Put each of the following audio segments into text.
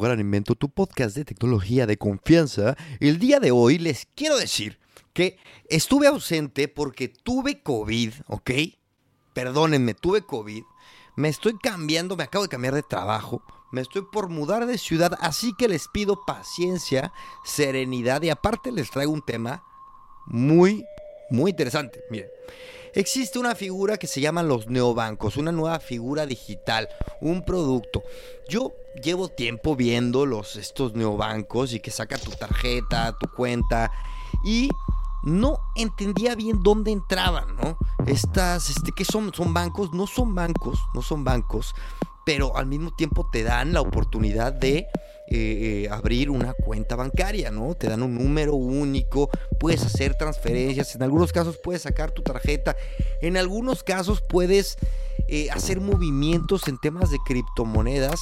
Gran Invento, tu podcast de tecnología de confianza. El día de hoy les quiero decir que estuve ausente porque tuve COVID, ¿ok? Perdónenme, tuve COVID. Me estoy cambiando, me acabo de cambiar de trabajo. Me estoy por mudar de ciudad, así que les pido paciencia, serenidad y aparte les traigo un tema muy, muy interesante. Miren, existe una figura que se llama los neobancos, una nueva figura digital, un producto. Yo llevo tiempo viendo los, estos neobancos y que saca tu tarjeta, tu cuenta y no entendía bien dónde entraban, ¿no? Estas, este, ¿qué son? ¿Son bancos? No son bancos, no son bancos, pero al mismo tiempo te dan la oportunidad de eh, eh, abrir una cuenta bancaria, ¿no? Te dan un número único, puedes hacer transferencias, en algunos casos puedes sacar tu tarjeta, en algunos casos puedes eh, hacer movimientos en temas de criptomonedas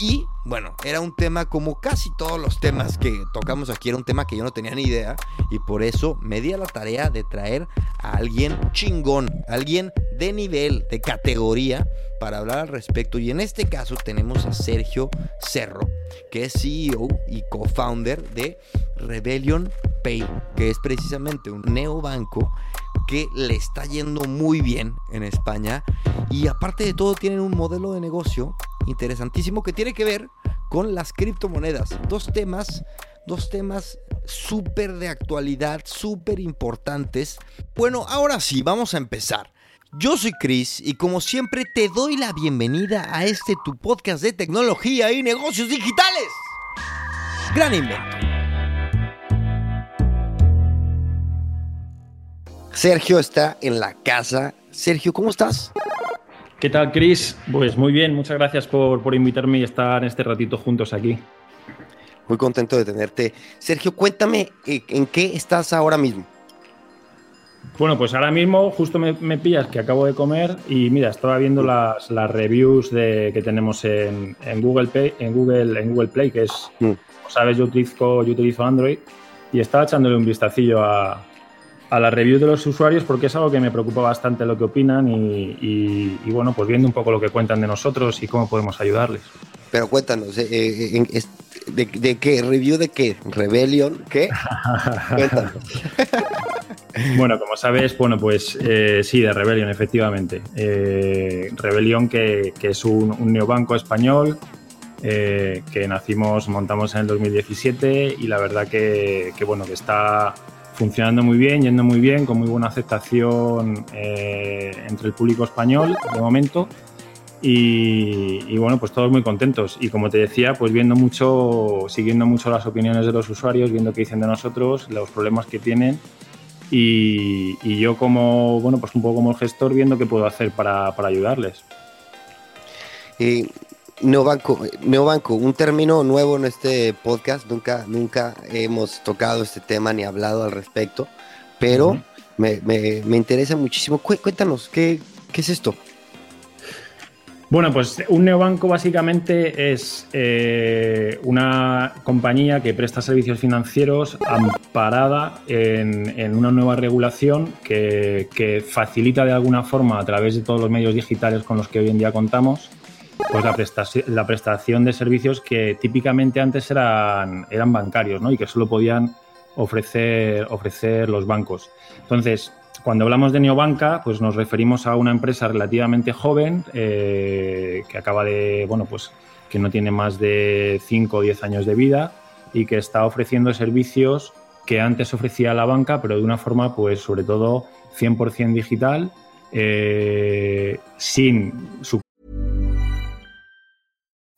y bueno, era un tema como casi todos los temas que tocamos aquí, era un tema que yo no tenía ni idea y por eso me di a la tarea de traer a alguien chingón, alguien de nivel, de categoría para hablar al respecto. Y en este caso tenemos a Sergio Cerro, que es CEO y co-founder de Rebellion Pay, que es precisamente un neobanco que le está yendo muy bien en España y aparte de todo tienen un modelo de negocio interesantísimo que tiene que ver con las criptomonedas. Dos temas, dos temas súper de actualidad, súper importantes. Bueno, ahora sí, vamos a empezar. Yo soy Chris y como siempre te doy la bienvenida a este tu podcast de tecnología y negocios digitales. Gran invento. Sergio está en la casa. Sergio, ¿cómo estás? ¿Qué tal, Chris? Pues muy bien, muchas gracias por, invitarme y estar este ratito juntos aquí. Muy contento de tenerte. Sergio, cuéntame eh, en qué estás ahora mismo. Bueno, pues ahora mismo justo me, pillas que acabo de comer y mira, estaba viendo las, reviews de, que tenemos en, Google Play, en Google, en Google Play, que es, mm. sabes, yo utilizo, yo utilizo Android y estaba echándole un vistacillo a, a la review de los usuarios porque es algo que me preocupa bastante lo que opinan y, bueno, pues viendo un poco lo que cuentan de nosotros y cómo podemos ayudarles. Pero cuéntanos, eh, eh, de, qué? ¿Review de qué? ¿Rebellion? ¿Qué? cuéntanos. bueno, como sabes, bueno, pues eh, sí, de Rebellion, efectivamente. Rebellion, que, es un, neobanco español que nacimos, montamos en el 2017 y la verdad que, que bueno, que está funcionando muy bien, yendo muy bien, con muy buena aceptación eh, entre el público español de momento. Y, bueno, pues todos muy contentos. Y como te decía, pues viendo mucho, siguiendo mucho las opiniones de los usuarios, viendo qué dicen de nosotros, los problemas que tienen. Y, yo como, bueno, pues un poco como gestor, viendo qué puedo hacer para, para ayudarles. Y Neobanco, neobanco, un término nuevo en este podcast, nunca, nunca hemos tocado este tema ni hablado al respecto, pero me, interesa muchísimo. Cuéntanos, ¿qué, es esto? Bueno, pues un neobanco básicamente es eh, una compañía que presta servicios financieros amparada en, una nueva regulación que, que, facilita de alguna forma a través de todos los medios digitales con los que hoy en día contamos pues la prestación, la prestación de servicios que típicamente antes eran, eran bancarios ¿no? y que solo podían ofrecer, ofrecer los bancos. Entonces, cuando hablamos de neobanca, pues nos referimos a una empresa relativamente joven eh, que acaba de, bueno, pues que no tiene más de 5 o 10 años de vida y que está ofreciendo servicios que antes ofrecía la banca, pero de una forma, pues sobre todo 100% digital, eh, sin su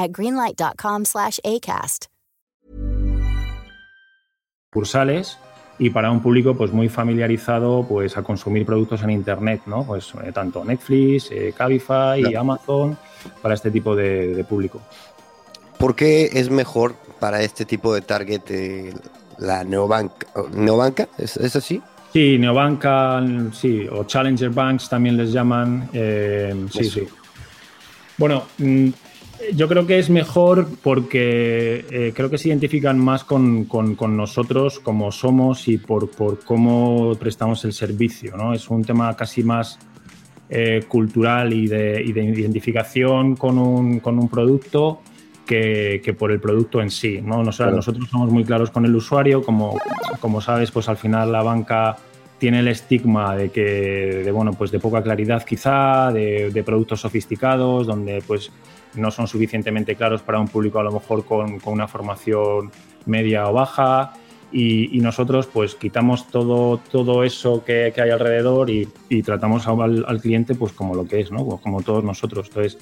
at greenlight.com acast. Cursales y para un público pues muy familiarizado pues a consumir productos en internet, ¿no? Pues eh, tanto Netflix, eh, Cabify, Amazon para este tipo de, público. ¿por qué es mejor para este tipo de target eh, la neobanca? ¿Neobanca? ¿Es, ¿Es, así? Sí, neobanca, sí, o challenger banks también les llaman. Eh, sí, sí. Bueno, mm, yo creo que es mejor porque eh, creo que se identifican más con, con, con, nosotros como somos y por, por, cómo prestamos el servicio. ¿no? Es un tema casi más eh, cultural y de, y de identificación con un, con un producto que, que, por el producto en sí. ¿no? Claro. nosotros somos muy claros con el usuario, como, como sabes, pues al final la banca tiene el estigma de que de bueno pues de poca claridad quizá de, de, productos sofisticados donde pues no son suficientemente claros para un público a lo mejor con, con una formación media o baja y, y, nosotros pues quitamos todo, todo eso que, que hay alrededor y, y tratamos al, al, cliente pues como lo que es, ¿no? Pues como todos nosotros. Entonces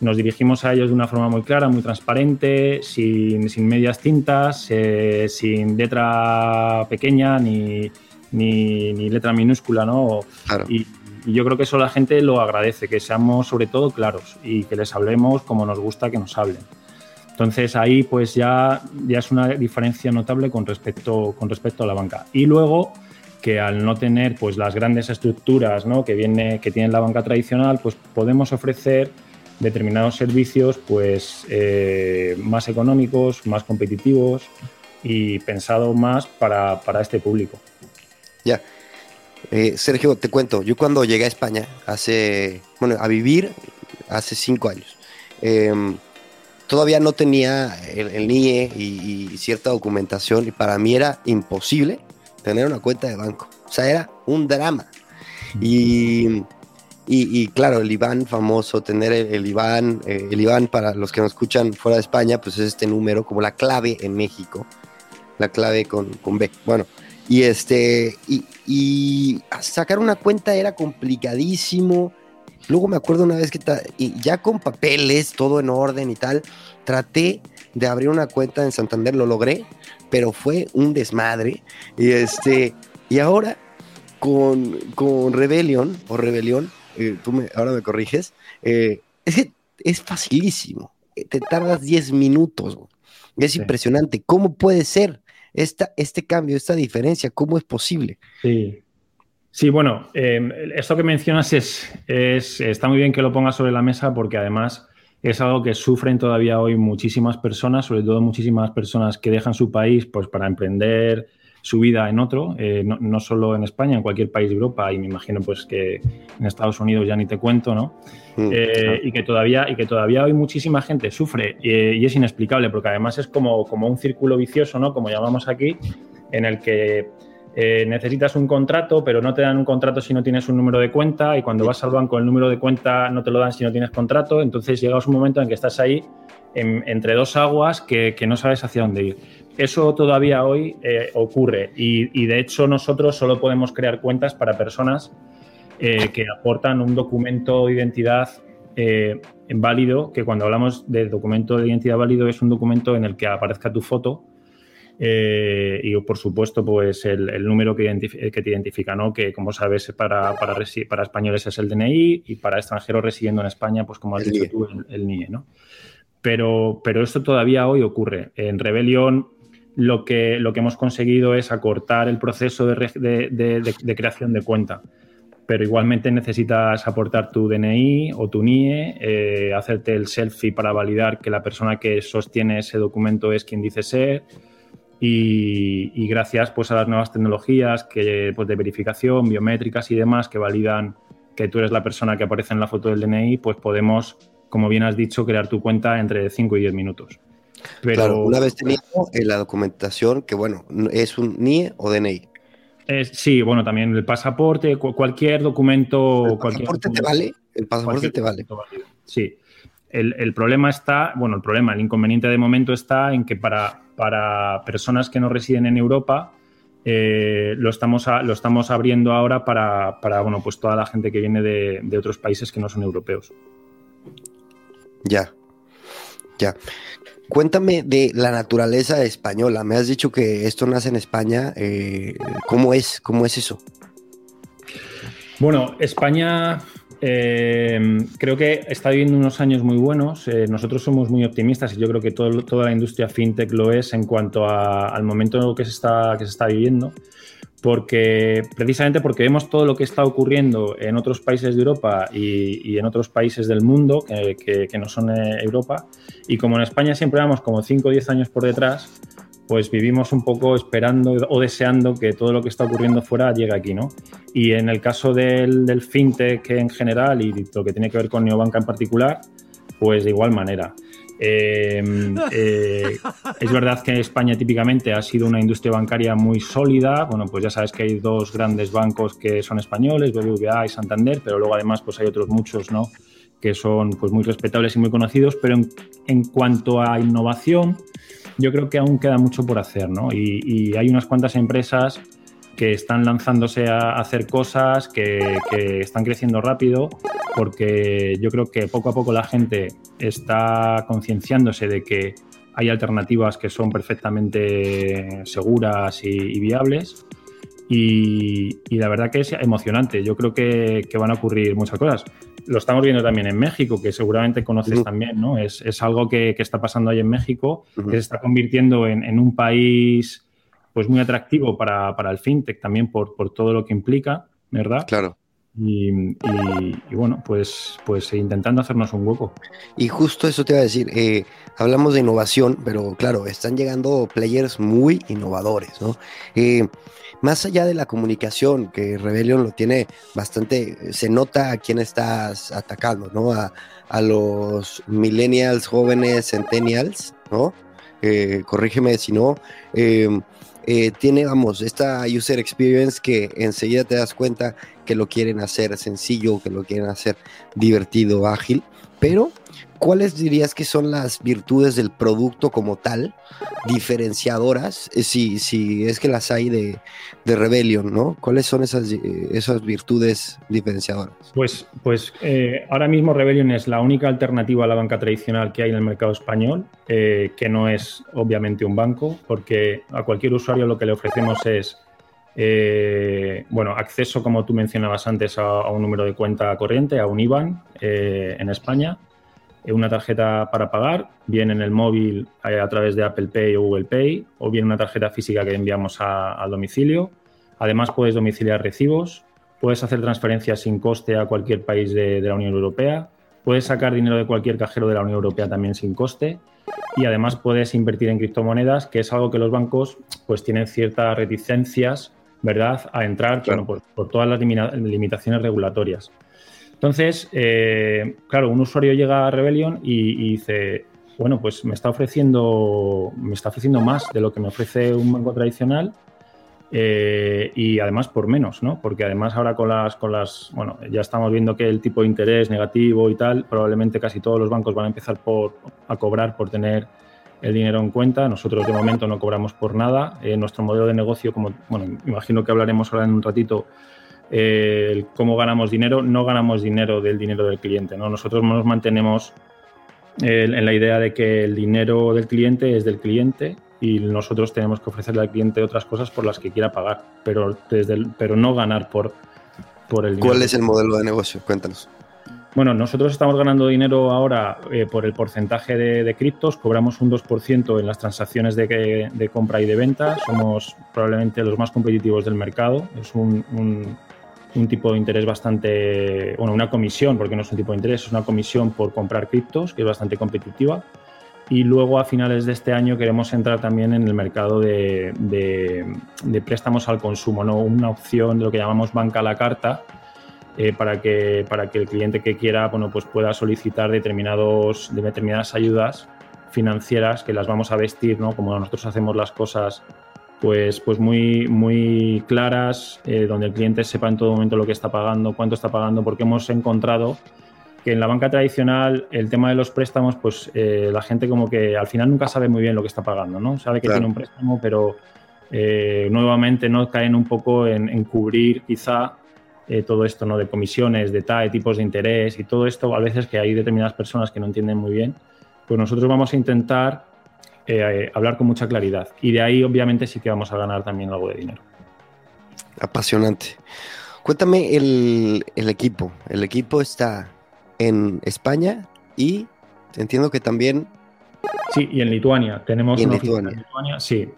nos dirigimos a ellos de una forma muy clara, muy transparente, sin, sin medias tintas, eh, sin letra pequeña ni, ni, ni letra minúscula, ¿no? Claro. Y, y yo creo que eso la gente lo agradece, que seamos sobre todo claros y que les hablemos como nos gusta que nos hablen. Entonces ahí pues ya, ya es una diferencia notable con respecto, con respecto a la banca. Y luego que al no tener pues las grandes estructuras ¿no? que, viene, que tiene la banca tradicional, pues podemos ofrecer determinados servicios pues eh, más económicos, más competitivos y pensado más para, para este público. Ya. Eh, Sergio, te cuento, yo cuando llegué a España hace, bueno, a vivir hace cinco años, eh, todavía no tenía el, el NIE y, y, cierta documentación y para mí era imposible tener una cuenta de banco. O sea, era un drama. Y, y, y claro, el IBAN famoso, tener el, el IBAN, eh, el IBAN para los que nos escuchan fuera de España, pues es este número como la clave en México, la clave con, con B. Bueno, y este, y, y, sacar una cuenta era complicadísimo. Luego me acuerdo una vez que y ya con papeles, todo en orden y tal, traté de abrir una cuenta en Santander, lo logré, pero fue un desmadre. Y este, y ahora con, con Rebellion o Rebelión, eh, tú me, ahora me corriges, eh, es, es facilísimo. Te tardas 10 minutos. Es sí. impresionante. ¿Cómo puede ser? Esta, este cambio, esta diferencia? ¿Cómo es posible? Sí. Sí, bueno, eh, esto que mencionas es, es, está muy bien que lo pongas sobre la mesa porque además es algo que sufren todavía hoy muchísimas personas, sobre todo muchísimas personas que dejan su país pues, para emprender su vida en otro, eh, no, no, solo en España, en cualquier país de Europa y me imagino pues que en Estados Unidos ya ni te cuento, ¿no? Mm, eh, claro. y, que todavía, y que todavía hoy muchísima gente sufre eh, y es inexplicable porque además es como, como un círculo vicioso, ¿no? Como llamamos aquí, en el que eh, necesitas un contrato, pero no te dan un contrato si no tienes un número de cuenta y cuando vas al banco el número de cuenta no te lo dan si no tienes contrato, entonces llegas un momento en que estás ahí en, entre dos aguas que, que, no sabes hacia dónde ir. Eso todavía hoy eh, ocurre y, y, de hecho nosotros solo podemos crear cuentas para personas eh, que aportan un documento de identidad eh, válido, que cuando hablamos de documento de identidad válido es un documento en el que aparezca tu foto y por supuesto pues el, el número que, que, te identifica, ¿no? que como sabes para, para, para, españoles es el DNI y para extranjeros residiendo en España pues como has dicho tú el, el NIE. ¿no? Pero, pero esto todavía hoy ocurre. En Rebelión lo que, lo que hemos conseguido es acortar el proceso de, creación de cuenta. Pero igualmente necesitas aportar tu DNI o tu NIE, eh, hacerte el selfie para validar que la persona que sostiene ese documento es quien dice ser. Y, y gracias pues, a las nuevas tecnologías que, pues, de verificación, biométricas y demás que validan que tú eres la persona que aparece en la foto del DNI, pues podemos, como bien has dicho, crear tu cuenta entre 5 y 10 minutos. Pero claro, una vez teniendo en la documentación que, bueno, es un NIE o DNI. Eh, sí, bueno, también el pasaporte, cu cualquier documento. ¿El pasaporte cualquier, te vale? El pasaporte te vale. Sí. El, el, problema está, bueno, el problema, el inconveniente de momento está en que para, para personas que no residen en Europa, eh, lo, estamos a, lo estamos abriendo ahora para, para, bueno, pues toda la gente que viene de, de otros países que no son europeos. Ya, ya. Cuéntame de la naturaleza española. Me has dicho que esto nace en España. Eh, ¿Cómo es? ¿Cómo es eso? Bueno, España eh, creo que está viviendo unos años muy buenos. Eh, nosotros somos muy optimistas y yo creo que toda la industria fintech lo es en cuanto al momento que se, está, que se está viviendo. Porque, precisamente porque vemos todo lo que está ocurriendo en otros países de Europa y, en otros países del mundo que, no son eh, Europa. Y como en España siempre vamos como 5 o 10 años por detrás, pues vivimos un poco esperando o deseando que todo lo que está ocurriendo fuera llegue aquí, ¿no? Y en el caso del, fintech en general y lo que tiene que ver con Neobanca en particular, pues de igual manera. Em, eh, es verdad que España típicamente ha sido una industria bancaria muy sólida. Bueno, pues ya sabes que hay dos grandes bancos que son españoles, BBVA y Santander, pero luego además pues hay otros muchos, ¿no? Que son pues muy respetables y muy conocidos. Pero en cuanto a innovación, yo creo que aún queda mucho por hacer, ¿no? Y, hay unas cuantas empresas que están lanzándose a hacer cosas, que, están creciendo rápido, porque yo creo que poco a poco la gente está concienciándose de que hay alternativas que son perfectamente seguras y, viables. Y, la verdad que es emocionante. Yo creo que, que, van a ocurrir muchas cosas lo estamos viendo también en México, que seguramente conoces también, ¿no? Es, algo que, está pasando ahí en México, que se está convirtiendo en, un país pues muy atractivo para, el fintech también por, todo lo que implica, ¿verdad? Claro. Y, bueno, pues, pues intentando hacernos un hueco. Y justo eso te iba a decir, eh, hablamos de innovación, pero claro, están llegando players muy innovadores, ¿no? Eh, más allá de la comunicación, que Rebellion lo tiene bastante, se nota a quién estás atacando, ¿no? A, los millennials, jóvenes, centennials, ¿no? Eh, corrígeme si no. Eh, eh, tiene, vamos, esta user experience que enseguida te das cuenta que lo quieren hacer sencillo, que lo quieren hacer divertido, ágil, pero ¿cuáles dirías que son las virtudes del producto como tal, diferenciadoras, eh, si, si es que las hay de, de Rebellion, ¿no? ¿Cuáles son esas, eh, esas virtudes diferenciadoras? Pues, pues eh, ahora mismo Rebellion es la única alternativa a la banca tradicional que hay en el mercado español, que no es obviamente un banco, porque a cualquier usuario lo que le ofrecemos es bueno, acceso, como tú mencionabas antes, a, un número de cuenta corriente, a un IBAN en España, una tarjeta para pagar, bien en el móvil eh, a través de Apple Pay o Google Pay, o bien una tarjeta física que enviamos al domicilio. Además, puedes domiciliar recibos, puedes hacer transferencias sin coste a cualquier país de, la Unión Europea, puedes sacar dinero de cualquier cajero de la Unión Europea también sin coste y además puedes invertir en criptomonedas, que es algo que los bancos pues tienen ciertas reticencias, ¿verdad?, a entrar por, todas las limitaciones regulatorias. Entonces, eh, claro, un usuario llega a Rebellion y, dice, bueno, pues me está ofreciendo, me está ofreciendo más de lo que me ofrece un banco tradicional eh, y además por menos, ¿no? Porque además ahora con las, con las, bueno, ya estamos viendo que el tipo de interés negativo y tal, probablemente casi todos los bancos van a empezar por, a cobrar por tener el dinero en cuenta. Nosotros de momento no cobramos por nada. Eh, nuestro modelo de negocio, como, bueno, imagino que hablaremos ahora en un ratito, eh, cómo ganamos dinero, no ganamos dinero del dinero del cliente. ¿no? Nosotros nos mantenemos eh, en la idea de que el dinero del cliente es del cliente y nosotros tenemos que ofrecerle al cliente otras cosas por las que quiera pagar, pero, desde pero no ganar por, por el dinero. ¿Cuál es el modelo de negocio? Cuéntanos. Bueno, nosotros estamos ganando dinero ahora eh, por el porcentaje de, criptos, cobramos un 2% en las transacciones de, de, compra y de venta, somos probablemente los más competitivos del mercado, es un, un tipo de interés bastante, bueno, una comisión, porque no es un tipo de interés, es una comisión por comprar criptos, que es bastante competitiva. Y luego a finales de este año queremos entrar también en el mercado de, de, préstamos al consumo, ¿no? una opción de lo que llamamos banca a la carta, eh, para, que, para que el cliente que quiera bueno, pues pueda solicitar determinados, de determinadas ayudas financieras que las vamos a vestir, ¿no? como nosotros hacemos las cosas pues, pues muy, muy claras, eh, donde el cliente sepa en todo momento lo que está pagando, cuánto está pagando, porque hemos encontrado que en la banca tradicional el tema de los préstamos, pues eh, la gente como que al final nunca sabe muy bien lo que está pagando, ¿no? Sabe que tiene un préstamo, pero eh, nuevamente no caen un poco en, cubrir quizá todo esto, ¿no? De comisiones, de TAE, tipos de interés y todo esto, a veces que hay determinadas personas que no entienden muy bien, pues nosotros vamos a intentar eh, hablar con mucha claridad. Y de ahí, obviamente, sí que vamos a ganar también algo de dinero. Apasionante. Cuéntame el, equipo. El equipo está en España y entiendo que también... Sí, y en Lituania. Tenemos en Lituania. en Lituania. Sí,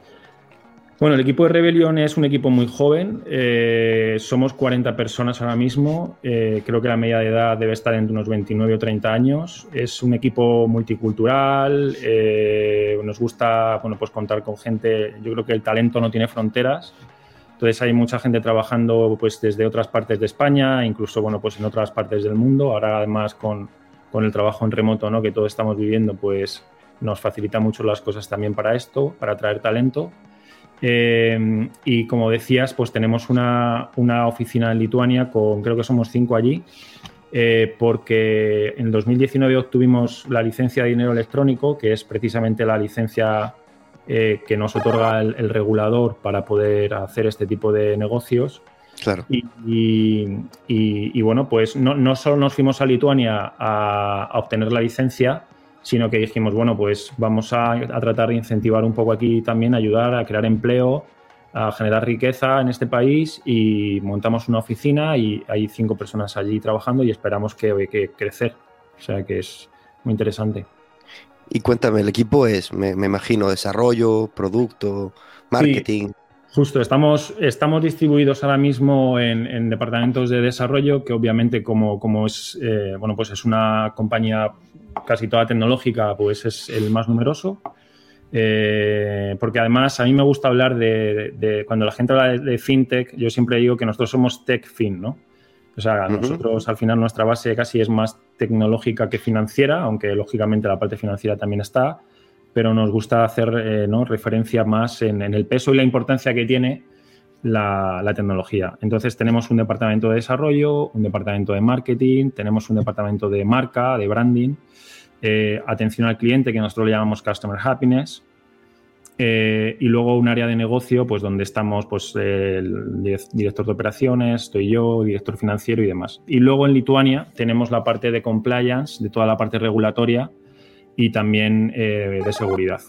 bueno, el equipo de Rebellion es un equipo muy joven. Eh, somos 40 personas ahora mismo. Eh, creo que la media de edad debe estar entre unos 29 o 30 años. Es un equipo multicultural. Eh, nos gusta bueno, pues contar con gente. Yo creo que el talento no tiene fronteras. Entonces hay mucha gente trabajando pues, desde otras partes de España, incluso bueno, pues en otras partes del mundo. Ahora además con, con el trabajo en remoto ¿no? que todos estamos viviendo, pues nos facilita mucho las cosas también para esto, para atraer talento. Eh, y como decías, pues tenemos una, oficina en Lituania con, creo que somos cinco allí, eh, porque en 2019 obtuvimos la licencia de dinero electrónico, que es precisamente la licencia eh, que nos otorga el, regulador para poder hacer este tipo de negocios. Claro. Y, bueno, pues no, no, solo nos fuimos a Lituania a obtener la licencia, sino que dijimos, bueno, pues vamos a, tratar de incentivar un poco aquí también, ayudar a crear empleo, a generar riqueza en este país y montamos una oficina y hay cinco personas allí trabajando y esperamos que, que crecer. O sea que es muy interesante. Y cuéntame, el equipo es, me, imagino, desarrollo, producto, marketing. justo, estamos, estamos distribuidos ahora mismo en, departamentos de desarrollo, que obviamente como, como es, eh, bueno, pues es una compañía casi toda tecnológica, pues es el más numeroso. Eh, porque además a mí me gusta hablar de, cuando la gente habla de, fintech, yo siempre digo que nosotros somos tech fin, ¿no? O sea, nosotros al final nuestra base casi es más tecnológica que financiera, aunque lógicamente la parte financiera también está, pero nos gusta hacer eh, ¿no? referencia más en, el peso y la importancia que tiene la, la, tecnología. Entonces tenemos un departamento de desarrollo, un departamento de marketing, tenemos un departamento de marca, de branding eh, atención al cliente, que nosotros le llamamos Customer Happiness, eh, y luego un área de negocio, pues donde estamos, pues el director de operaciones, estoy yo, director financiero y demás. Y luego en Lituania tenemos la parte de compliance, de toda la parte regulatoria y también eh, de seguridad.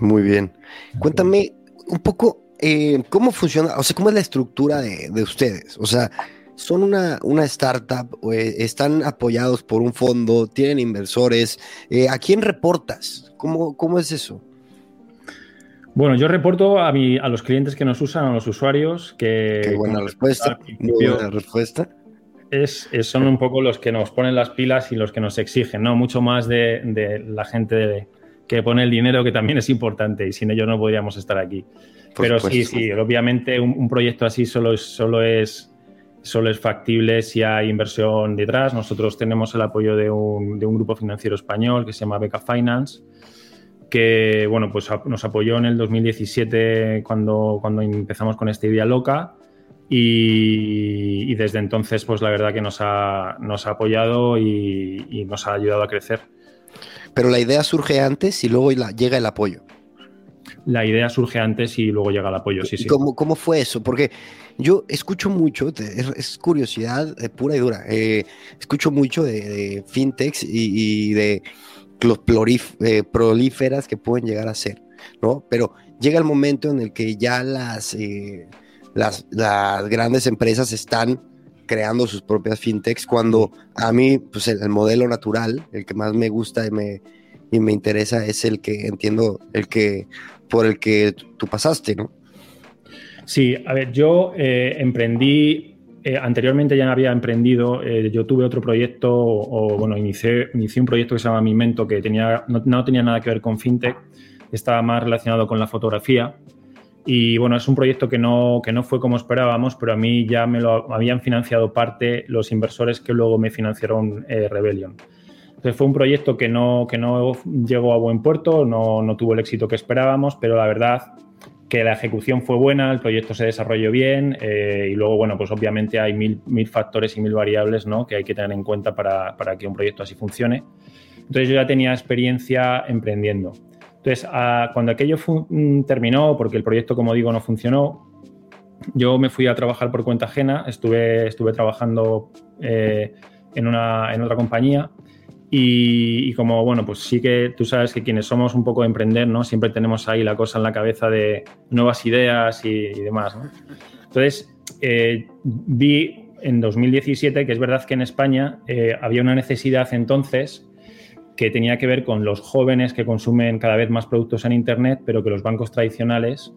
Muy bien. Cuéntame un poco cómo funciona, o sea, cómo es la estructura de, de ustedes. O sea, son una, una startup, eh, están apoyados por un fondo, tienen inversores. Eh, ¿A quién reportas? ¿Cómo, ¿Cómo, es eso? Bueno, yo reporto a, mi, a los clientes que nos usan, a los usuarios, que... Qué buena respuesta, muy buena respuesta. Es, son un poco los que nos ponen las pilas y los que nos exigen, ¿no? Mucho más de, la gente que pone el dinero, que también es importante, y sin ellos no podríamos estar aquí. Pero sí, sí, obviamente un, un, proyecto así solo solo es solo es factible si hay inversión detrás. Nosotros tenemos el apoyo de un, grupo financiero español que se llama Beca Finance, que bueno, pues nos apoyó en el 2017 cuando, cuando empezamos con esta idea loca. Y, desde entonces, pues la verdad que nos ha, nos ha apoyado y, nos ha ayudado a crecer. Pero la idea surge antes y luego llega el apoyo. La idea surge antes y luego llega el apoyo, sí, sí. ¿Cómo, cómo fue eso? Porque yo escucho mucho, es, curiosidad eh, pura y dura, eh, escucho mucho de, fintechs y, de los eh, prolíferas que pueden llegar a ser, ¿no? Pero llega el momento en el que ya las, las, grandes empresas están creando sus propias fintechs, cuando a mí, pues el, modelo natural, el que más me gusta y me, y me interesa es el que entiendo, el que por el que tú pasaste, ¿no? Sí, a ver, yo eh, emprendí, eh, anteriormente ya había emprendido, eh, yo tuve otro proyecto, o, bueno, inicié, inicié, un proyecto que se llama Mimento, que tenía, no, tenía nada que ver con fintech, estaba más relacionado con la fotografía. Y bueno, es un proyecto que no, que no fue como esperábamos, pero a mí ya me lo habían financiado parte los inversores que luego me financiaron Rebellion. Entonces fue un proyecto que no, que no llegó a buen puerto, no, no tuvo el éxito que esperábamos, pero la verdad que la ejecución fue buena, el proyecto se desarrolló bien eh, y luego, bueno, pues obviamente hay mil, mil, factores y mil variables ¿no? que hay que tener en cuenta para, para, que un proyecto así funcione. Entonces yo ya tenía experiencia emprendiendo. Entonces, cuando aquello mm, terminó, porque el proyecto, como digo, no funcionó, yo me fui a trabajar por cuenta ajena, estuve, estuve trabajando eh, en, una, en otra compañía y, como, bueno, pues sí que tú sabes que quienes somos un poco de emprender, ¿no? Siempre tenemos ahí la cosa en la cabeza de nuevas ideas y, demás, ¿no? Entonces, eh, vi en 2017 que es verdad que en España eh, había una necesidad entonces que tenía que ver con los jóvenes que consumen cada vez más productos en Internet, pero que los bancos tradicionales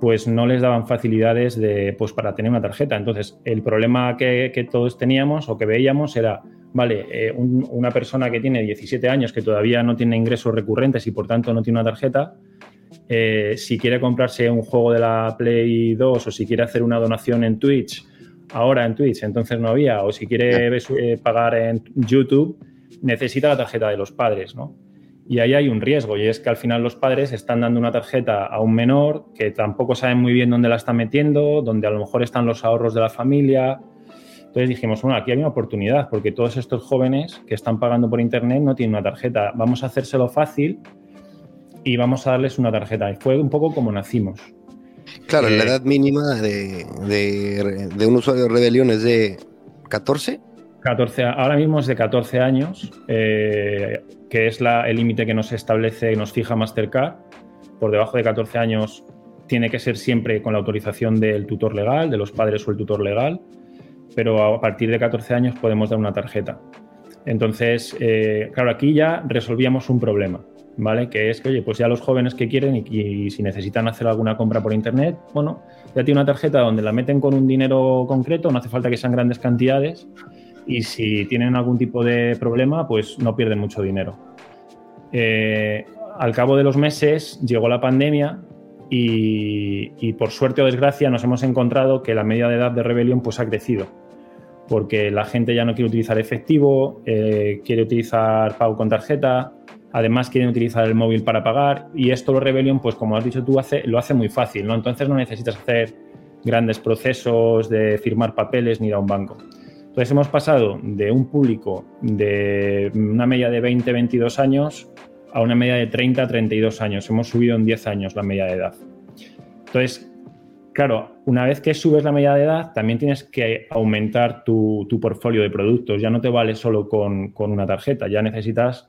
pues no les daban facilidades de, pues, para tener una tarjeta. Entonces, el problema que, todos teníamos o que veíamos era, vale, eh, una persona que tiene 17 años, que todavía no tiene ingresos recurrentes y por tanto no tiene una tarjeta, eh, si quiere comprarse un juego de la Play 2 o si quiere hacer una donación en Twitch, ahora en Twitch, entonces no había, o si quiere eh, pagar en YouTube, necesita la tarjeta de los padres, ¿no? Y ahí hay un riesgo, y es que al final los padres están dando una tarjeta a un menor que tampoco saben muy bien dónde la está metiendo, donde a lo mejor están los ahorros de la familia. Entonces dijimos, bueno, aquí hay una oportunidad, porque todos estos jóvenes que están pagando por Internet no tienen una tarjeta. Vamos a hacérselo fácil y vamos a darles una tarjeta. Y fue un poco como nacimos. Claro, la eh, edad mínima de, de, un usuario de Rebelión es de 14. 14, ahora mismo es de 14 años, eh, que es el límite que nos establece, nos fija Mastercard. Por debajo de 14 años tiene que ser siempre con la autorización del tutor legal, de los padres o el tutor legal, pero a partir de 14 años podemos dar una tarjeta. Entonces, eh, claro, aquí ya resolvíamos un problema, ¿vale? Que es que, oye, pues ya los jóvenes que quieren y, y, si necesitan hacer alguna compra por internet, bueno, ya tiene una tarjeta donde la meten con un dinero concreto, no hace falta que sean grandes cantidades y si tienen algún tipo de problema, pues no pierden mucho dinero. Eh, al cabo de los meses llegó la pandemia y, por suerte o desgracia nos hemos encontrado que la media de edad de rebelión pues ha crecido porque la gente ya no quiere utilizar efectivo, eh, quiere utilizar pago con tarjeta, además quieren utilizar el móvil para pagar y esto lo Rebellion, pues como has dicho tú, lo hace muy fácil, ¿no? Entonces no necesitas hacer grandes procesos de firmar papeles ni ir a un banco. Entonces hemos pasado de un público de una media de 20-22 años a una media de 30-32 años. Hemos subido en 10 años la media de edad. Entonces, claro, una vez que subes la media de edad, también tienes que aumentar tu, portfolio de productos. Ya no te vale solo con, con, una tarjeta, ya necesitas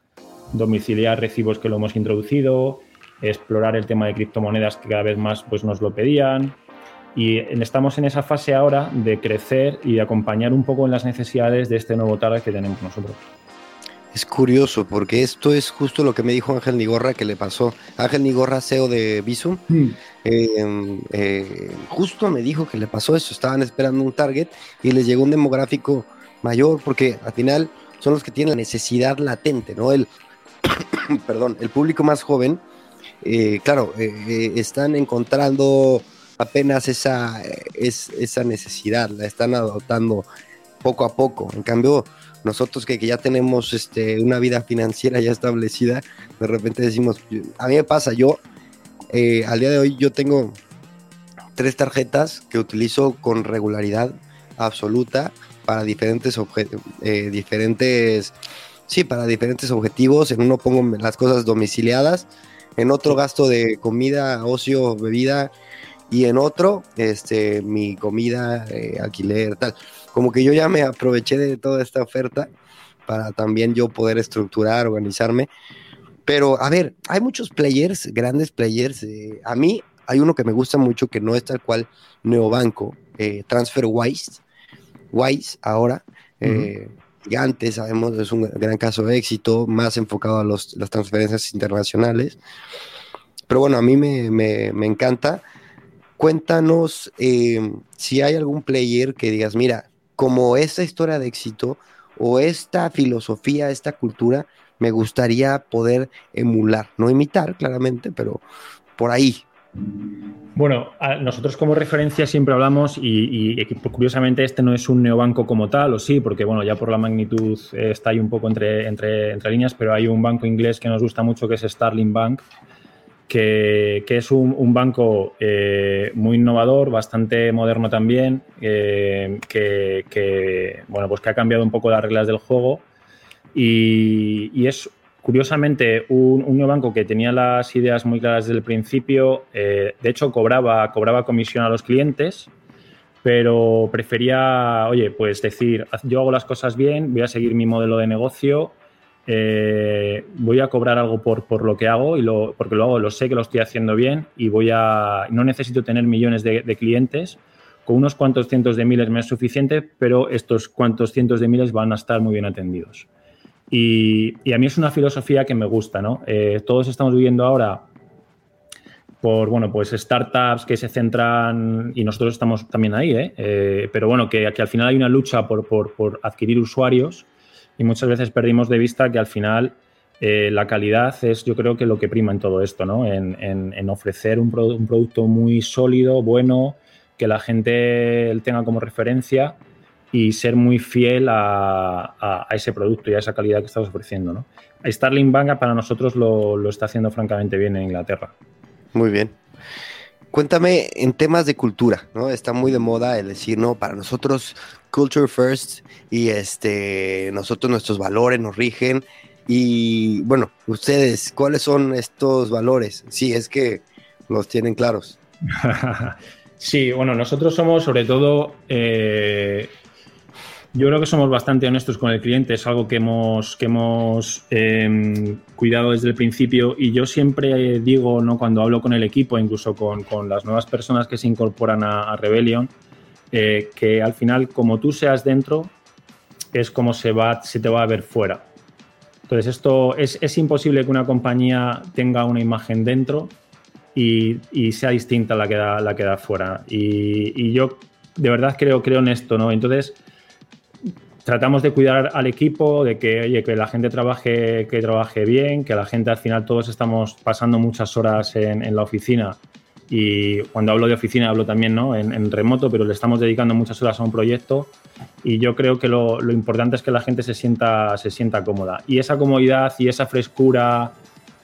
domiciliar recibos que lo hemos introducido, explorar el tema de criptomonedas que cada vez más pues, nos lo pedían, y estamos en esa fase ahora de crecer y de acompañar un poco en las necesidades de este nuevo target que tenemos nosotros. Es curioso porque esto es justo lo que me dijo Ángel Nigorra que le pasó. Ángel Nigorra, CEO de Visum, mm. em, eh, justo me dijo que le pasó eso. Estaban esperando un target y les llegó un demográfico mayor porque al final son los que tienen la necesidad latente, ¿no? El, perdón, el público más joven, eh, claro, eh, están encontrando apenas esa, es, esa necesidad, la están adoptando poco a poco. En cambio, nosotros que, ya tenemos este, una vida financiera ya establecida, de repente decimos, a mí me pasa, yo eh, al día de hoy yo tengo tres tarjetas que utilizo con regularidad absoluta para diferentes eh, diferentes sí para diferentes objetivos en uno pongo las cosas domiciliadas en otro gasto de comida ocio bebida y en otro, este, mi comida, eh, alquiler, tal. Como que yo ya me aproveché de toda esta oferta para también yo poder estructurar, organizarme. Pero, a ver, hay muchos players, grandes players. Eh, a mí hay uno que me gusta mucho que no es tal cual Neobanco, eh, TransferWise. Wise ahora. Eh, antes sabemos, es un gran caso de éxito, más enfocado a los, las transferencias internacionales. Pero bueno, a mí me, me, me encanta cuéntanos eh, si hay algún player que digas, mira, como esta historia de éxito o esta filosofía, esta cultura, me gustaría poder emular, no imitar claramente, pero por ahí. Bueno, nosotros como referencia siempre hablamos y, curiosamente este no es un neobanco como tal, o sí, porque bueno, ya por la magnitud eh, está ahí un poco entre, entre, entre líneas, pero hay un banco inglés que nos gusta mucho que es Starling Bank, que, es un, banco eh, muy innovador, bastante moderno también, eh, que, bueno, pues que ha cambiado un poco las reglas del juego. Y, es curiosamente un, nuevo banco que tenía las ideas muy claras desde el principio, eh, de hecho cobraba, cobraba comisión a los clientes, pero prefería, oye, pues decir, yo hago las cosas bien, voy a seguir mi modelo de negocio eh, voy a cobrar algo por, por lo que hago y lo, porque lo hago, lo sé que lo estoy haciendo bien y voy a no necesito tener millones de, clientes con unos cuantos cientos de miles me es suficiente, pero estos cuantos cientos de miles van a estar muy bien atendidos. Y, a mí es una filosofía que me gusta, ¿no? Eh, todos estamos viviendo ahora por, bueno, pues startups que se centran, y nosotros estamos también ahí, ¿eh? eh pero bueno, que, al final hay una lucha por, por, adquirir usuarios y muchas veces perdimos de vista que al final eh, la calidad es yo creo que lo que prima en todo esto, ¿no? En, en, ofrecer un, un, producto muy sólido, bueno, que la gente tenga como referencia y ser muy fiel a, ese producto y a esa calidad que estamos ofreciendo. ¿no? Starling Bank para nosotros lo, está haciendo francamente bien en Inglaterra. Muy bien. Cuéntame en temas de cultura, ¿no? Está muy de moda el decir, no, para nosotros culture first y este, nosotros nuestros valores nos rigen y bueno, ustedes, ¿cuáles son estos valores? Si es que los tienen claros. sí, bueno, nosotros somos sobre todo eh, yo creo que somos bastante honestos con el cliente, es algo que hemos, que hemos em, cuidado desde el principio y yo siempre digo, ¿no? cuando hablo con el equipo, incluso con, las nuevas personas que se incorporan a, Rebellion, eh, que al final, como tú seas dentro, es como se, va, se te va a ver fuera. Entonces, esto es, imposible que una compañía tenga una imagen dentro y, sea distinta a la que da, la que da fuera. Y, yo de verdad creo, creo en esto, ¿no? Entonces, tratamos de cuidar al equipo, de que, que la gente trabaje, que trabaje bien, que la gente al final todos estamos pasando muchas horas en, la oficina y cuando hablo de oficina hablo también ¿no? en, remoto, pero le estamos dedicando muchas horas a un proyecto y yo creo que lo, importante es que la gente se sienta, se sienta cómoda. Y esa comodidad y esa frescura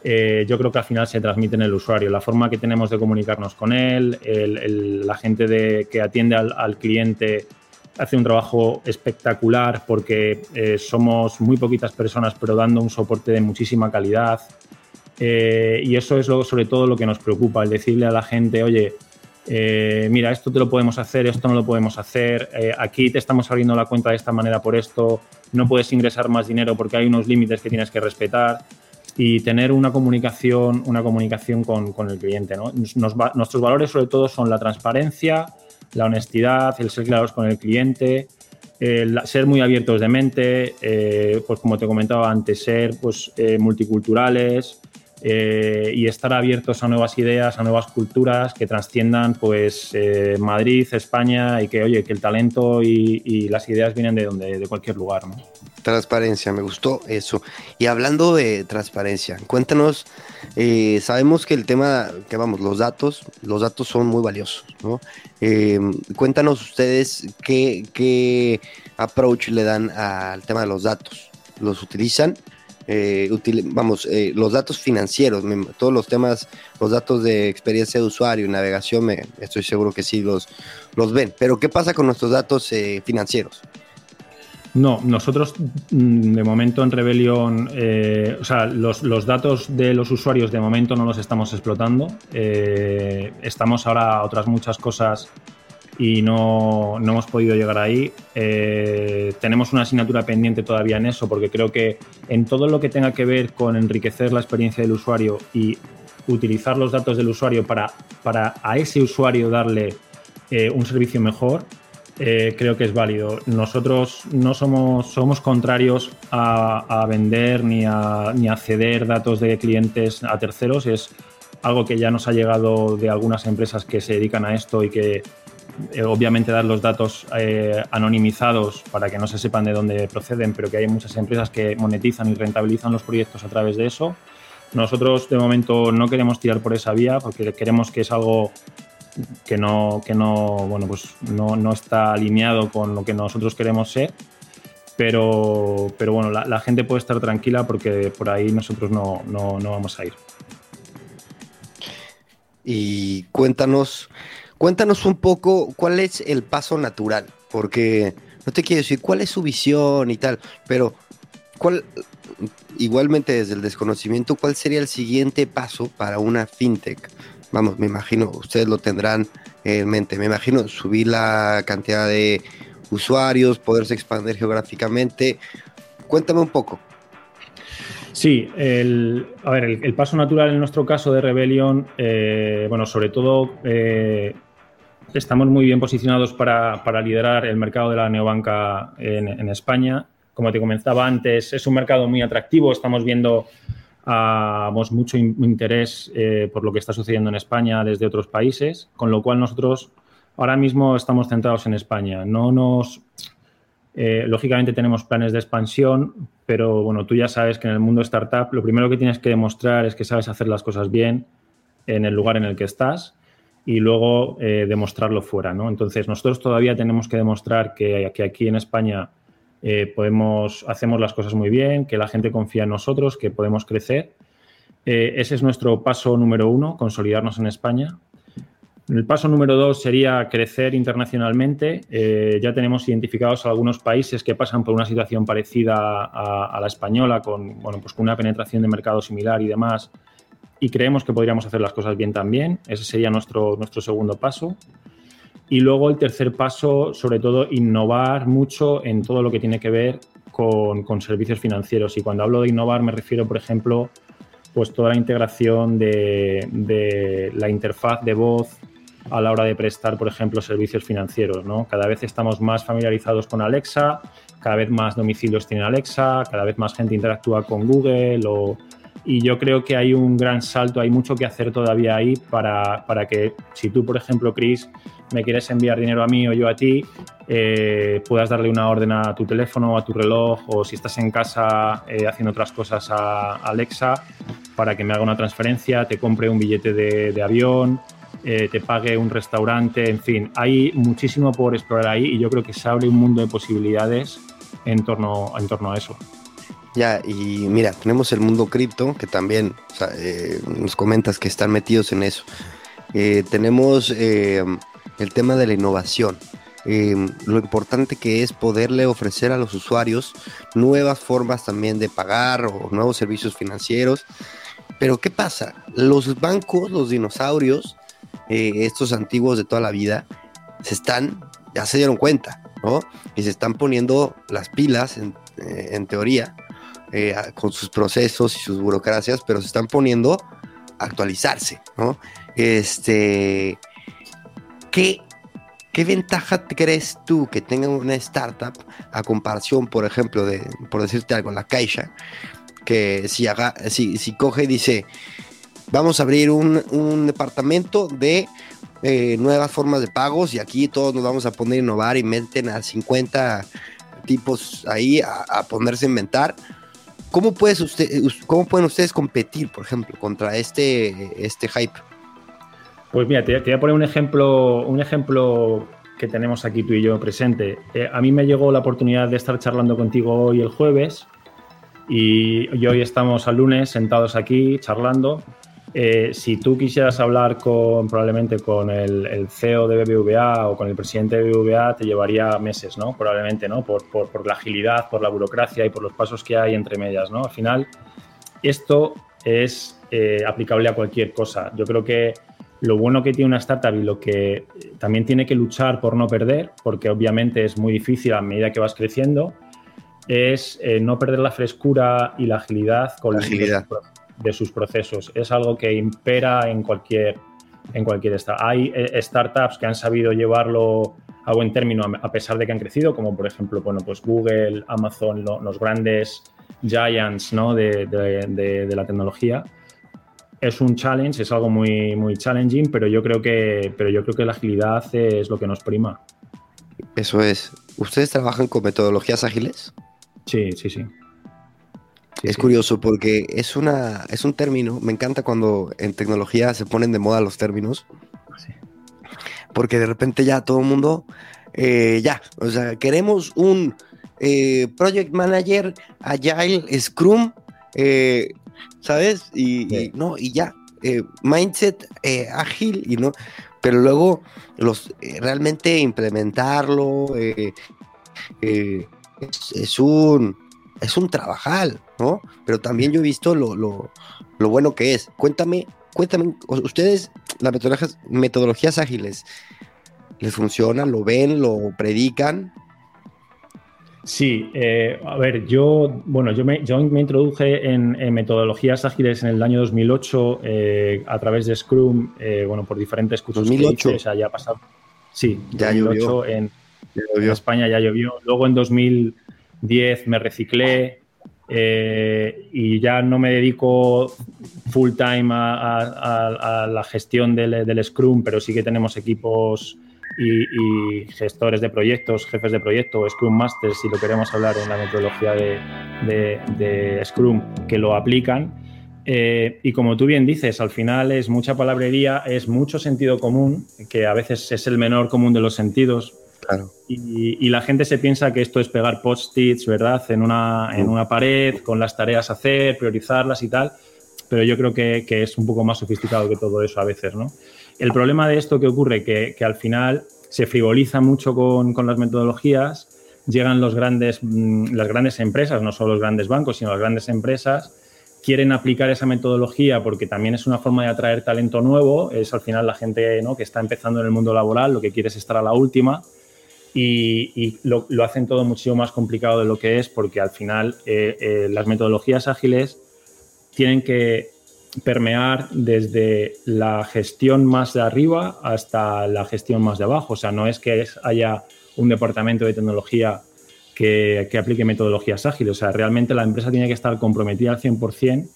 eh, yo creo que al final se transmite en el usuario, la forma que tenemos de comunicarnos con él, la gente de, que atiende al, al cliente hace un trabajo espectacular porque eh, somos muy poquitas personas, pero dando un soporte de muchísima calidad. Eh, y eso es lo, sobre todo lo que nos preocupa, el decirle a la gente, oye, eh, mira, esto te lo podemos hacer, esto no lo podemos hacer, aquí te estamos abriendo la cuenta de esta manera por esto, no puedes ingresar más dinero porque hay unos límites que tienes que respetar y tener una comunicación, una comunicación con, con el cliente. ¿no? nuestros valores sobre todo son la transparencia, la honestidad, el ser claros con el cliente, el ser muy abiertos de mente, eh, pues como te comentaba antes, ser pues, eh, multiculturales eh, y estar abiertos a nuevas ideas, a nuevas culturas que trasciendan pues, Madrid, España y que, oye, que el talento y, las ideas vienen de, donde, de cualquier lugar. ¿no? Transparencia, me gustó eso. Y hablando de transparencia, cuéntanos, eh, sabemos que el tema, que vamos, los datos, los datos son muy valiosos, ¿no? Eh, cuéntanos ustedes qué, qué, approach le dan al tema de los datos. ¿Los utilizan? Eh, vamos, los datos financieros, todos los temas, los datos de experiencia de usuario y navegación, me, estoy seguro que sí los, los ven. Pero ¿qué pasa con nuestros datos financieros? No, nosotros mm, de momento en Rebellion, eh, o sea, los, datos de los usuarios de momento no los estamos explotando. Eh, estamos ahora otras muchas cosas y no, hemos podido llegar ahí. Eh, tenemos una asignatura pendiente todavía en eso porque creo que en todo lo que tenga que ver con enriquecer la experiencia del usuario y utilizar los datos del usuario para, para a ese usuario darle un servicio mejor, eh, creo que es válido. Nosotros no somos, somos contrarios a, vender ni a, ni a, ceder datos de clientes a terceros. Es algo que ya nos ha llegado de algunas empresas que se dedican a esto y que eh, obviamente dar los datos eh, anonimizados para que no se sepan de dónde proceden, pero que hay muchas empresas que monetizan y rentabilizan los proyectos a través de eso. Nosotros de momento no queremos tirar por esa vía porque queremos que es algo que no, que no, bueno, pues no, está alineado con lo que nosotros queremos ser. Pero, pero bueno, la, gente puede estar tranquila porque por ahí nosotros no, vamos a ir. Y cuéntanos, cuéntanos un poco cuál es el paso natural, porque no te quiero decir cuál es su visión y tal, pero cuál, igualmente desde el desconocimiento, cuál sería el siguiente paso para una fintech vamos, me imagino, ustedes lo tendrán en mente, me imagino subir la cantidad de usuarios, poderse expandir geográficamente. Cuéntame un poco. Sí, el, a ver, el, paso natural en nuestro caso de Rebellion, eh, bueno, sobre todo eh, estamos muy bien posicionados para, liderar el mercado de la neobanca en, España. Como te comentaba antes, es un mercado muy atractivo. Estamos viendo mucho interés eh, por lo que está sucediendo en España desde otros países, con lo cual nosotros ahora mismo estamos centrados en España. No nos, eh, lógicamente tenemos planes de expansión, pero bueno, tú ya sabes que en el mundo startup lo primero que tienes que demostrar es que sabes hacer las cosas bien en el lugar en el que estás y luego eh, demostrarlo fuera, ¿no? Entonces nosotros todavía tenemos que demostrar que, que aquí en España eh, podemos, hacemos las cosas muy bien, que la gente confía en nosotros, que podemos crecer. Eh, ese es nuestro paso número uno, consolidarnos en España. El paso número dos sería crecer internacionalmente. Ya tenemos identificados algunos países que pasan por una situación parecida a, la española, con, bueno, pues con una penetración de mercado similar y demás, y creemos que podríamos hacer las cosas bien también. Ese sería nuestro, nuestro segundo paso. Y luego el tercer paso, sobre todo, innovar mucho en todo lo que tiene que ver con, servicios financieros. Y cuando hablo de innovar me refiero, por ejemplo, pues toda la integración de, la interfaz de voz a la hora de prestar, por ejemplo, servicios financieros. ¿no? Cada vez estamos más familiarizados con Alexa, cada vez más domicilios tienen Alexa, cada vez más gente interactúa con Google y yo creo que hay un gran salto, hay mucho que hacer todavía ahí para, para que si tú, por ejemplo, Chris, me quieres enviar dinero a mí o yo a ti, eh, puedas darle una orden a tu teléfono o a tu reloj o si estás en casa eh, haciendo otras cosas a Alexa para que me haga una transferencia, te compre un billete de, avión, eh, te pague un restaurante, en fin, hay muchísimo por explorar ahí y yo creo que se abre un mundo de posibilidades en torno, en torno a eso. Ya, y mira, tenemos el mundo cripto, que también nos comentas que están metidos en eso. tenemos el tema de la innovación. Em, lo importante que es poderle ofrecer a los usuarios nuevas formas también de pagar o nuevos servicios financieros. Pero ¿qué pasa? Los bancos, los dinosaurios, eh, estos antiguos de toda la vida, se están, ya se dieron cuenta, ¿no? Y se están poniendo las pilas, en, eh, teoría, eh, con sus procesos y sus burocracias, pero se están poniendo a actualizarse, ¿no? Este ¿Qué, ¿Qué ventaja crees tú que tenga una startup a comparación, por ejemplo, de, por decirte algo, la Caixa, que si, si, si coge y dice, vamos a abrir un, departamento de eh, nuevas formas de pagos y aquí todos nos vamos a poner a innovar y meten a 50 tipos ahí a, ponerse a inventar. ¿Cómo, puedes usted, ¿Cómo pueden ustedes competir, por ejemplo, contra este, este hype? Pues mira, te, voy a poner un ejemplo, un ejemplo que tenemos aquí tú y yo presente. Eh, a mí me llegó la oportunidad de estar charlando contigo hoy el jueves y, hoy estamos al lunes sentados aquí charlando. Eh, si tú quisieras hablar con probablemente con el, CEO de BBVA o con el presidente de BBVA, te llevaría meses, ¿no? Probablemente, ¿no? Por, por, la agilidad, por la burocracia y por los pasos que hay entre medias, ¿no? Al final, esto es eh, aplicable a cualquier cosa. Yo creo que lo bueno que tiene una startup y lo que también tiene que luchar por no perder, porque obviamente es muy difícil a medida que vas creciendo, es eh, no perder la frescura y la agilidad con la agilidad. De, sus procesos. Es algo que impera en cualquier, en cualquier startup. Hay eh, startups que han sabido llevarlo a buen término a pesar de que han crecido, como por ejemplo bueno, pues Google, Amazon, los grandes giants ¿no? de, de la tecnología es un challenge, es algo muy, muy challenging, pero yo creo que, pero yo creo que la agilidad es lo que nos prima. Eso es. ¿Ustedes trabajan con metodologías ágiles? Sí, sí, sí. Es curioso porque es una es un término. Me encanta cuando en tecnología se ponen de moda los términos. Porque de repente ya todo el mundo eh, ya, o sea, queremos un eh, project manager agile Scrum eh, ¿sabes? Y, no, y ya, mindset ágil y no, pero luego los realmente implementarlo es, un es un trabajal, ¿no? Pero también yo he visto lo, lo, lo bueno que es. Cuéntame, cuéntame, ustedes, las metodologías, metodologías ágiles, ¿les funciona? ¿Lo ven? ¿Lo predican? Sí, eh, a ver, yo, bueno, yo me, yo me introduje en, metodologías ágiles en el año 2008 eh, a través de Scrum, eh, bueno, por diferentes cursos 2008. o sea, ya ha pasado. Sí, ya llovió. En, en España ya llovió. Luego en 2010 me reciclé, eh, y ya no me dedico full time a, la gestión del, Scrum, pero sí que tenemos equipos y, gestores de proyectos, jefes de proyecto, Scrum Masters, si lo queremos hablar en la metodología de, Scrum, que lo aplican. Eh, y como tú bien dices, al final es mucha palabrería, es mucho sentido común, que a veces es el menor común de los sentidos, y, la gente se piensa que esto es pegar post-its, ¿verdad? En una, en una pared, con las tareas a hacer, priorizarlas y tal. Pero yo creo que, es un poco más sofisticado que todo eso a veces, ¿no? El problema de esto que ocurre, que, que al final se frivoliza mucho con, con, las metodologías, llegan los grandes, mm, las grandes empresas, no solo los grandes bancos, sino las grandes empresas, quieren aplicar esa metodología porque también es una forma de atraer talento nuevo, es al final la gente ¿no? que está empezando en el mundo laboral, lo que quiere es estar a la última y, lo, hacen todo muchísimo más complicado de lo que es porque al final eh, eh, las metodologías ágiles tienen que permear desde la gestión más de arriba hasta la gestión más de abajo. O sea, no es que haya un departamento de tecnología que, que, aplique metodologías ágiles. O sea, realmente la empresa tiene que estar comprometida al 100%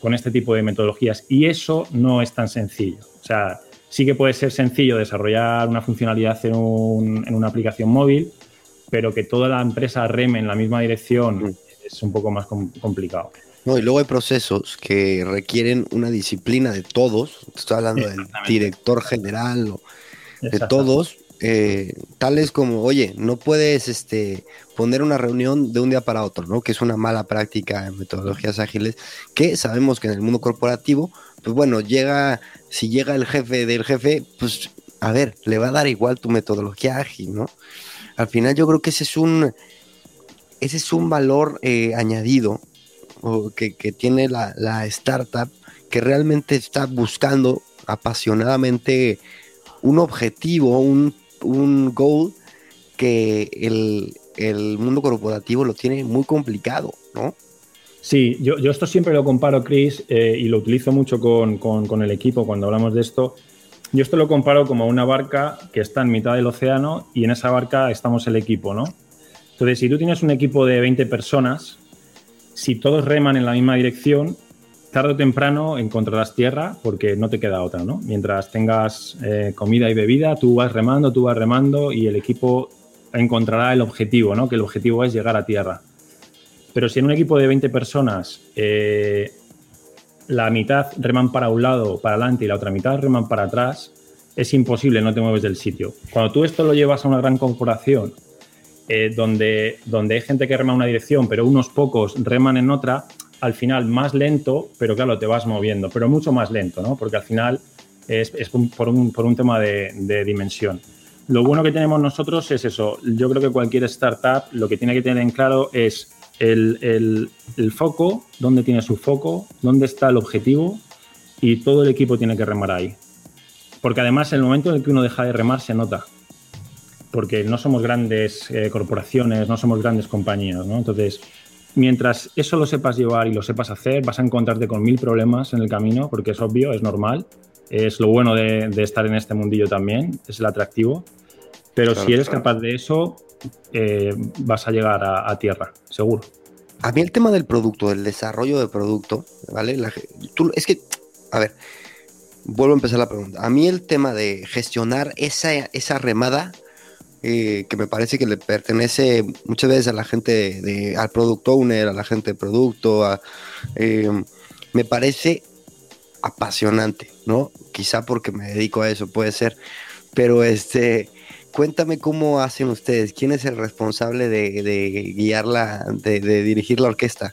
con este tipo de metodologías y eso no es tan sencillo. O sea, Sí que puede ser sencillo desarrollar una funcionalidad en, una aplicación móvil, pero que toda la empresa reme en la misma dirección es un poco más complicado. No, y luego hay procesos que requieren una disciplina de todos, estoy hablando del director general, o de todos, eh, tales como, oye, no puedes este, poner una reunión de un día para otro, ¿no? Que es una mala práctica en metodologías ágiles, que sabemos que en el mundo corporativo, pues bueno, llega, si llega el jefe del jefe, pues a ver, le va a dar igual tu metodología ágil, ¿no? Al final yo creo que ese es un, ese es un valor eh, añadido que, que, tiene la, la startup que realmente está buscando apasionadamente un objetivo, un un goal que el, mundo corporativo lo tiene muy complicado, ¿no? Sí, yo, esto siempre lo comparo, Chris, eh, y lo utilizo mucho con, el equipo cuando hablamos de esto. Yo esto lo comparo como una barca que está en mitad del océano y en esa barca estamos el equipo, ¿no? Entonces, si tú tienes un equipo de 20 personas, si todos reman en la misma dirección, tarde o temprano encontrarás tierra porque no te queda otra, ¿no? Mientras tengas eh, comida y bebida, tú vas remando, tú vas remando y el equipo encontrará el objetivo, ¿no? Que el objetivo es llegar a tierra. Pero si en un equipo de 20 personas eh, la mitad reman para un lado, para adelante y la otra mitad reman para atrás, es imposible, no te mueves del sitio. Cuando tú esto lo llevas a una gran corporación, eh, donde, donde hay gente que rema en una dirección, pero unos pocos reman en otra, al final más lento, pero claro, te vas moviendo, pero mucho más lento, ¿no? Porque al final es, por, un, tema de, dimensión. Lo bueno que tenemos nosotros es eso. Yo creo que cualquier startup lo que tiene que tener en claro es el, foco, dónde tiene su foco, dónde está el objetivo y todo el equipo tiene que remar ahí. Porque además el momento en el que uno deja de remar se nota. Porque no somos grandes eh, corporaciones, no somos grandes compañías, ¿no? Entonces, mientras eso lo sepas llevar y lo sepas hacer, vas a encontrarte con mil problemas en el camino, porque es obvio, es normal. Es lo bueno de, estar en este mundillo también, es el atractivo. Pero si eres capaz de eso, eh, vas a llegar a, tierra, seguro. A mí el tema del producto, del desarrollo de producto, ¿vale? es que, a ver, vuelvo a empezar la pregunta. A mí el tema de gestionar esa, esa remada eh, que me parece que le pertenece muchas veces a la gente, de, al product owner, a la gente de producto, eh, me parece apasionante, ¿no? Quizá porque me dedico a eso, puede ser, pero este, cuéntame cómo hacen ustedes, quién es el responsable de, guiarla, de, dirigir la orquesta.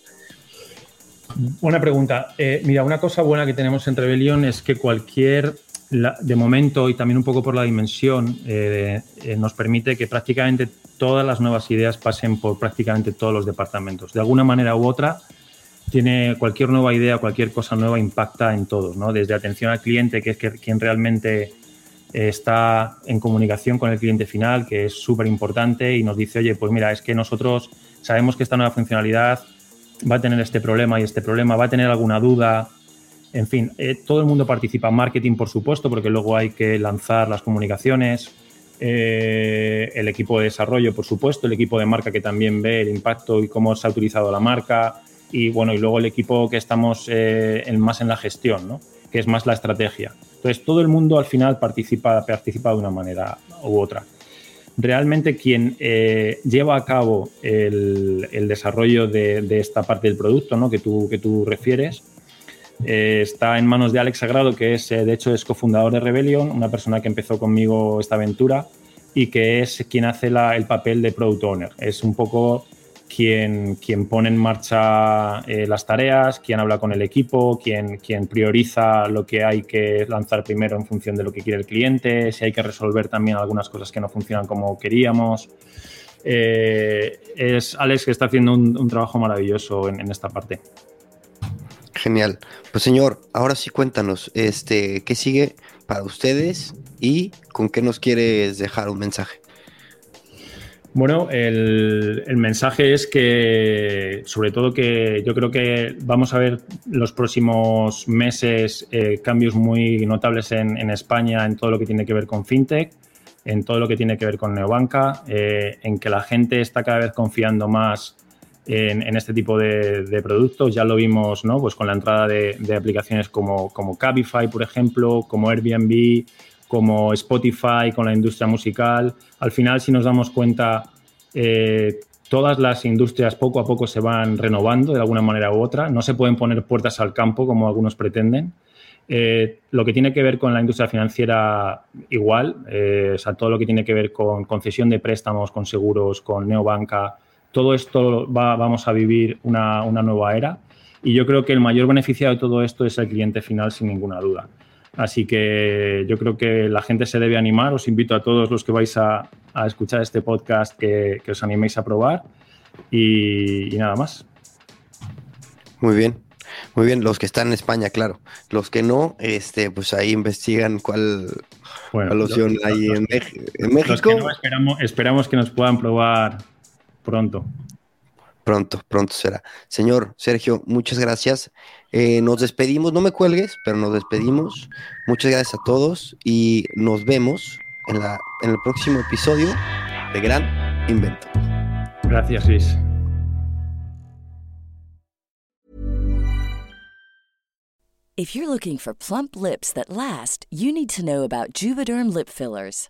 Buena pregunta. Eh, mira, una cosa buena que tenemos en Rebellion es que cualquier de momento y también un poco por la dimensión, eh, eh, nos permite que prácticamente todas las nuevas ideas pasen por prácticamente todos los departamentos. De alguna manera u otra, tiene cualquier nueva idea, cualquier cosa nueva impacta en todos, ¿no? Desde atención al cliente, que es quien realmente está en comunicación con el cliente final, que es súper importante y nos dice, oye, pues mira, es que nosotros sabemos que esta nueva funcionalidad va a tener este problema y este problema, va a tener alguna duda, en fin, eh, todo el mundo participa. Marketing, por supuesto, porque luego hay que lanzar las comunicaciones. eh, el equipo de desarrollo, por supuesto, el equipo de marca que también ve el impacto y cómo se ha utilizado la marca, y bueno, y luego el equipo que estamos eh, más en la gestión, ¿no? que es más la estrategia. Entonces, todo el mundo al final participa, participa de una manera u otra. Realmente quien eh, lleva a cabo el, desarrollo de, esta parte del producto ¿no? que, tú, que tú refieres eh, está en manos de Alex Sagrado, que es, de hecho, es cofundador de Rebellion, una persona que empezó conmigo esta aventura y que es quien hace el papel de product owner. Es un poco quien, quien pone en marcha eh, las tareas, quien habla con el equipo, quien, quien prioriza lo que hay que lanzar primero en función de lo que quiere el cliente, si hay que resolver también algunas cosas que no funcionan como queríamos. Eh, es Alex que está haciendo un, trabajo maravilloso en, esta parte. Genial. Pues señor, ahora sí cuéntanos, este, ¿qué sigue para ustedes y con qué nos quieres dejar un mensaje? Bueno, el, mensaje es que, sobre todo que yo creo que vamos a ver los próximos meses eh, cambios muy notables en, España en todo lo que tiene que ver con fintech, en todo lo que tiene que ver con neobanca, eh, en que la gente está cada vez confiando más en, este tipo de, productos. Ya lo vimos ¿no? pues con la entrada de, aplicaciones como, como Cabify, por ejemplo, como Airbnb, como Spotify, con la industria musical. Al final, si nos damos cuenta, eh, todas las industrias poco a poco se van renovando de alguna manera u otra. No se pueden poner puertas al campo como algunos pretenden. Eh, lo que tiene que ver con la industria financiera, igual, eh, o sea, todo lo que tiene que ver con concesión de préstamos, con seguros, con neobanca, todo esto va, vamos a vivir una, nueva era y yo creo que el mayor beneficiado de todo esto es el cliente final sin ninguna duda. Así que yo creo que la gente se debe animar. Os invito a todos los que vais a, escuchar este podcast que, os animéis a probar y, nada más. Muy bien, muy bien. Los que están en España, claro. Los que no, este, pues ahí investigan cuál, opción hay en, México. Los que no, esperamos, esperamos que nos puedan probar pronto. Pronto, pronto será. Señor Sergio, muchas gracias. Eh, nos despedimos, no me cuelgues, pero nos despedimos. Muchas gracias a todos y nos vemos en, la, en el próximo episodio de Gran Invento. Gracias, Luis. If you're looking for plump lips that last, you need to know about Juvederm lip fillers.